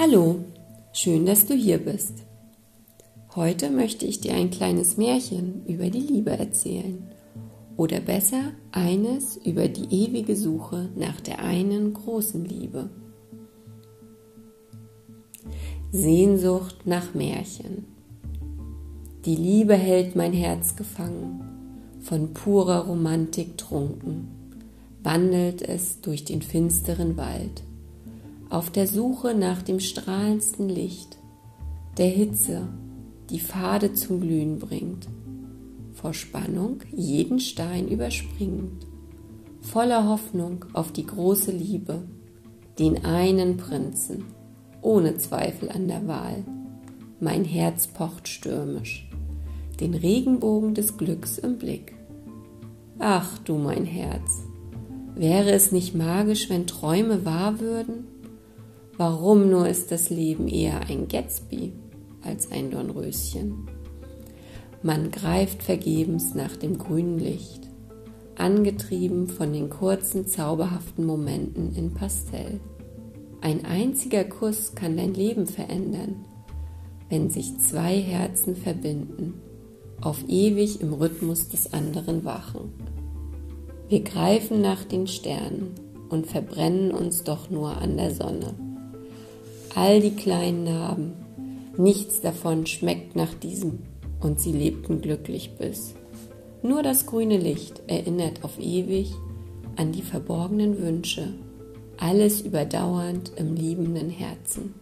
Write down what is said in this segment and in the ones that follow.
Hallo, schön, dass du hier bist. Heute möchte ich dir ein kleines Märchen über die Liebe erzählen. Oder besser eines über die ewige Suche nach der einen großen Liebe. Sehnsucht nach Märchen. Die Liebe hält mein Herz gefangen, von purer Romantik trunken, wandelt es durch den finsteren Wald auf der Suche nach dem strahlendsten Licht, der Hitze, die Pfade zum Glühen bringt, vor Spannung jeden Stein überspringend, voller Hoffnung auf die große Liebe, den einen Prinzen, ohne Zweifel an der Wahl. Mein Herz pocht stürmisch, den Regenbogen des Glücks im Blick. Ach du mein Herz, wäre es nicht magisch, wenn Träume wahr würden? Warum nur ist das Leben eher ein Gatsby als ein Dornröschen? Man greift vergebens nach dem grünen Licht, angetrieben von den kurzen, zauberhaften Momenten in Pastell. Ein einziger Kuss kann dein Leben verändern, wenn sich zwei Herzen verbinden, auf ewig im Rhythmus des anderen wachen. Wir greifen nach den Sternen und verbrennen uns doch nur an der Sonne all die kleinen Narben. Nichts davon schmeckt nach diesem und sie lebten glücklich bis. Nur das grüne Licht erinnert auf ewig an die verborgenen Wünsche, alles überdauernd im liebenden Herzen.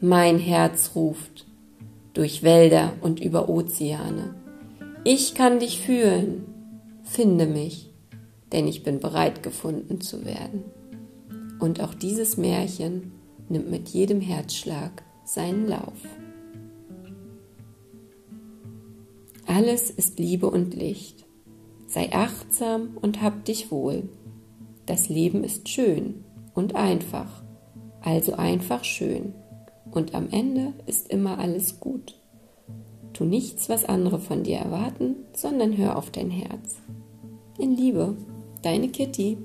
Mein Herz ruft durch Wälder und über Ozeane. Ich kann dich fühlen, finde mich, denn ich bin bereit gefunden zu werden. Und auch dieses Märchen nimmt mit jedem Herzschlag seinen Lauf. Alles ist Liebe und Licht. Sei achtsam und hab dich wohl. Das Leben ist schön und einfach, also einfach schön. Und am Ende ist immer alles gut. Tu nichts, was andere von dir erwarten, sondern hör auf dein Herz. In Liebe, deine Kitty.